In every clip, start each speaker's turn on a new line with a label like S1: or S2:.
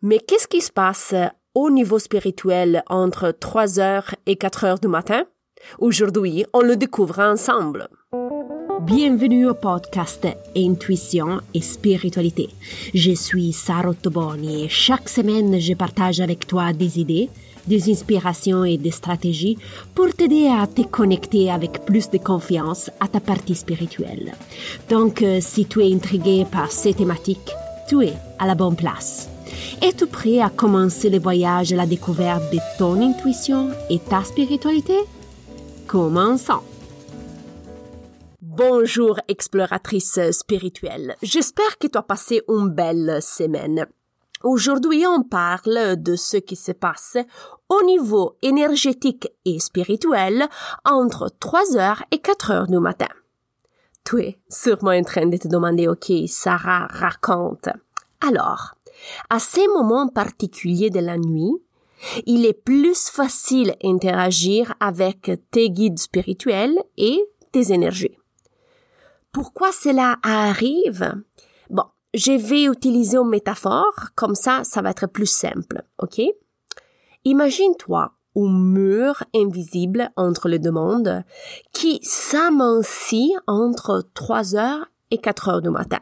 S1: Mais qu'est-ce qui se passe au niveau spirituel entre 3 heures et 4 heures du matin? Aujourd'hui, on le découvre ensemble.
S2: Bienvenue au podcast Intuition et Spiritualité. Je suis Sarah Toboni et chaque semaine, je partage avec toi des idées, des inspirations et des stratégies pour t'aider à te connecter avec plus de confiance à ta partie spirituelle. Donc, euh, si tu es intrigué par ces thématiques, tu es à la bonne place. Es-tu prêt à commencer le voyage à la découverte de ton intuition et ta spiritualité? Commençons!
S1: Bonjour exploratrice spirituelle. J'espère que tu as passé une belle semaine. Aujourd'hui, on parle de ce qui se passe au niveau énergétique et spirituel entre 3 heures et 4 heures du matin. Tu es sûrement en train de te demander, ok, Sarah raconte. Alors, à ces moments particuliers de la nuit, il est plus facile d'interagir avec tes guides spirituels et tes énergies. Pourquoi cela arrive? Bon, je vais utiliser une métaphore, comme ça, ça va être plus simple, ok? Imagine-toi un mur invisible entre les deux mondes qui s'amincit entre 3 heures et 4 heures du matin.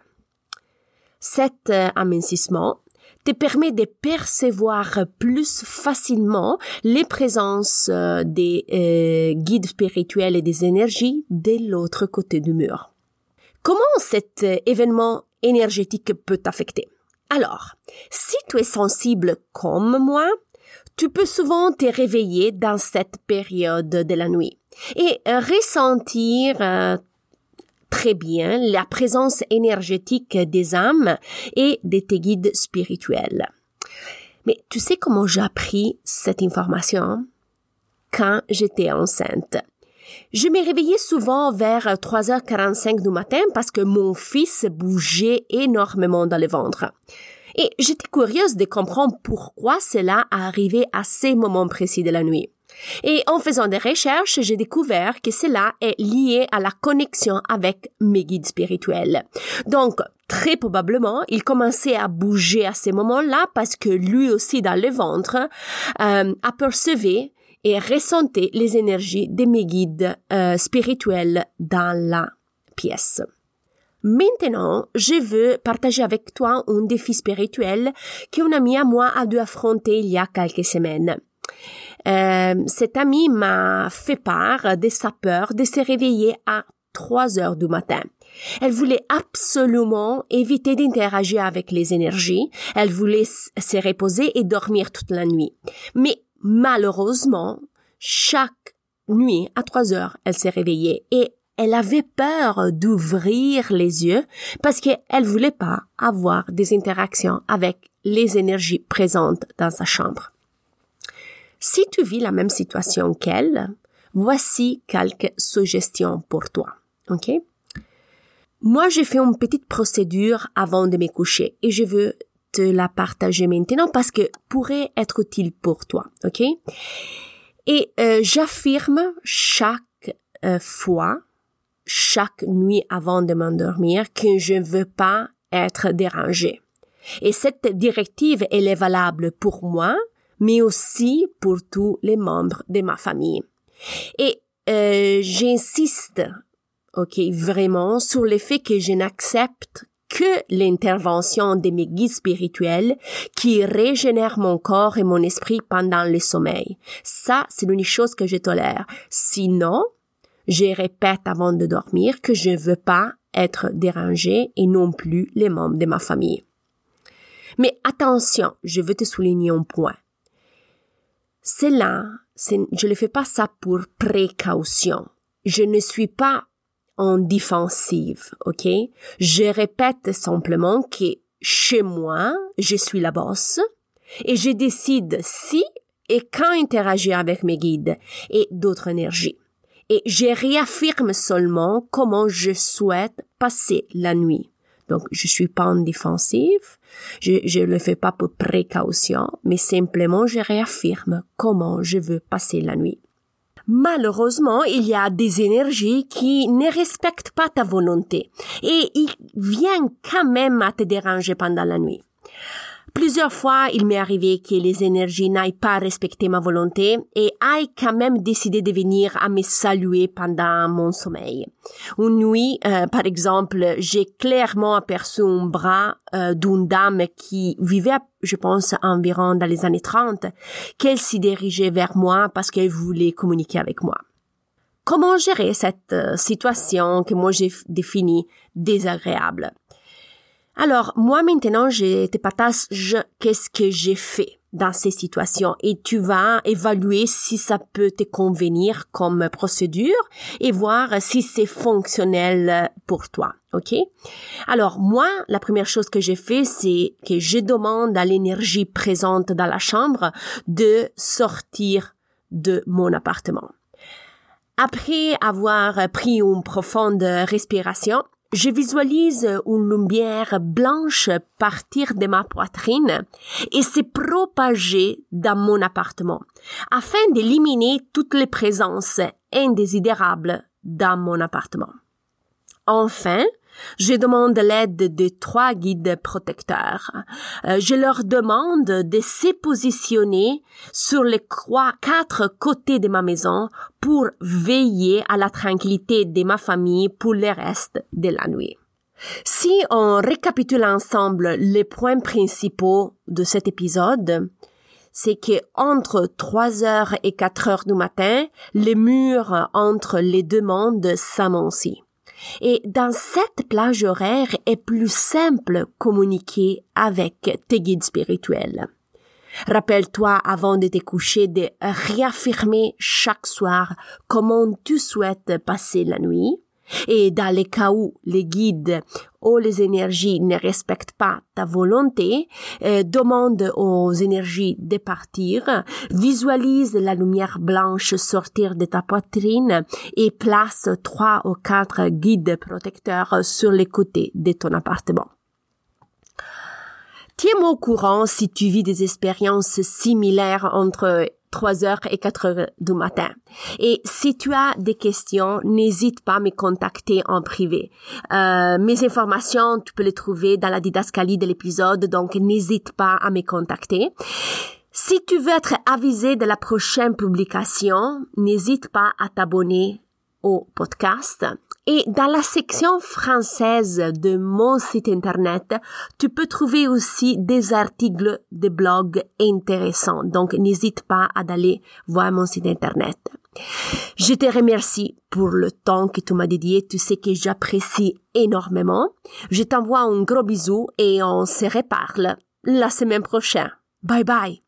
S1: Cet euh, amincissement te permet de percevoir plus facilement les présences euh, des euh, guides spirituels et des énergies de l'autre côté du mur. Comment cet événement énergétique peut t'affecter? Alors, si tu es sensible comme moi, tu peux souvent te réveiller dans cette période de la nuit et ressentir très bien la présence énergétique des âmes et de tes guides spirituels. Mais tu sais comment j'ai appris cette information? Quand j'étais enceinte. Je me réveillais souvent vers 3h45 du matin parce que mon fils bougeait énormément dans le ventre. Et j'étais curieuse de comprendre pourquoi cela arrivait à ces moments précis de la nuit. Et en faisant des recherches, j'ai découvert que cela est lié à la connexion avec mes guides spirituels. Donc, très probablement, il commençait à bouger à ces moments-là parce que lui aussi dans le ventre euh, apercevait et ressentait les énergies de mes guides euh, spirituels dans la pièce. Maintenant, je veux partager avec toi un défi spirituel qu'une amie à moi a dû affronter il y a quelques semaines. Euh, cette amie m'a fait part de sa peur de se réveiller à 3 heures du matin. Elle voulait absolument éviter d'interagir avec les énergies. Elle voulait se reposer et dormir toute la nuit. Mais malheureusement, chaque nuit à 3 heures, elle s'est réveillée et elle avait peur d'ouvrir les yeux parce qu'elle voulait pas avoir des interactions avec les énergies présentes dans sa chambre. Si tu vis la même situation qu'elle, voici quelques suggestions pour toi. OK? Moi, j'ai fait une petite procédure avant de me coucher et je veux te la partager maintenant parce que pourrait être utile pour toi. OK? Et euh, j'affirme chaque euh, fois, chaque nuit avant de m'endormir que je ne veux pas être dérangée. Et cette directive, elle est valable pour moi, mais aussi pour tous les membres de ma famille. Et euh, j'insiste, ok, vraiment sur le fait que je n'accepte que l'intervention de mes guides spirituels qui régénèrent mon corps et mon esprit pendant le sommeil. Ça, c'est l'unique chose que je tolère. Sinon, je répète avant de dormir que je ne veux pas être dérangé et non plus les membres de ma famille. Mais attention, je veux te souligner un point. Cela, je ne fais pas ça pour précaution. Je ne suis pas en défensive, ok? Je répète simplement que chez moi, je suis la bosse et je décide si et quand interagir avec mes guides et d'autres énergies. Et je réaffirme seulement comment je souhaite passer la nuit. Donc, je suis pas en défensive. Je, je le fais pas pour précaution, mais simplement je réaffirme comment je veux passer la nuit. Malheureusement, il y a des énergies qui ne respectent pas ta volonté et ils viennent quand même à te déranger pendant la nuit. Plusieurs fois, il m'est arrivé que les énergies n'aient pas respecté ma volonté et aient quand même décidé de venir à me saluer pendant mon sommeil. Une nuit, euh, par exemple, j'ai clairement aperçu un bras euh, d'une dame qui vivait, je pense, environ dans les années 30, qu'elle s'y dirigeait vers moi parce qu'elle voulait communiquer avec moi. Comment gérer cette euh, situation que moi j'ai définie désagréable? Alors, moi maintenant, je te partage qu'est-ce que j'ai fait dans ces situations? Et tu vas évaluer si ça peut te convenir comme procédure et voir si c'est fonctionnel pour toi. OK? Alors, moi, la première chose que j'ai fait, c'est que je demande à l'énergie présente dans la chambre de sortir de mon appartement. Après avoir pris une profonde respiration, je visualise une lumière blanche partir de ma poitrine et se propager dans mon appartement afin d'éliminer toutes les présences indésirables dans mon appartement. Enfin, je demande l'aide de trois guides protecteurs. Euh, je leur demande de se positionner sur les quatre côtés de ma maison pour veiller à la tranquillité de ma famille pour le reste de la nuit. Si on récapitule ensemble les points principaux de cet épisode, c'est que entre 3 heures et 4 heures du matin, les murs entre les deux mondes s'amoncient. Et dans cette plage horaire est plus simple communiquer avec tes guides spirituels. Rappelle-toi avant de te coucher de réaffirmer chaque soir comment tu souhaites passer la nuit et dans les cas où les guides ou les énergies ne respectent pas ta volonté, euh, demande aux énergies de partir, visualise la lumière blanche sortir de ta poitrine et place trois ou quatre guides protecteurs sur les côtés de ton appartement. Tiens-moi au courant si tu vis des expériences similaires entre 3 heures et 4 heures du matin. Et si tu as des questions, n'hésite pas à me contacter en privé. Euh, mes informations, tu peux les trouver dans la didascalie de l'épisode, donc n'hésite pas à me contacter. Si tu veux être avisé de la prochaine publication, n'hésite pas à t'abonner au podcast. Et dans la section française de mon site internet, tu peux trouver aussi des articles de blog intéressants. Donc, n'hésite pas à aller voir mon site internet. Je te remercie pour le temps que tu m'as dédié. Tu sais que j'apprécie énormément. Je t'envoie un gros bisou et on se reparle la semaine prochaine. Bye bye.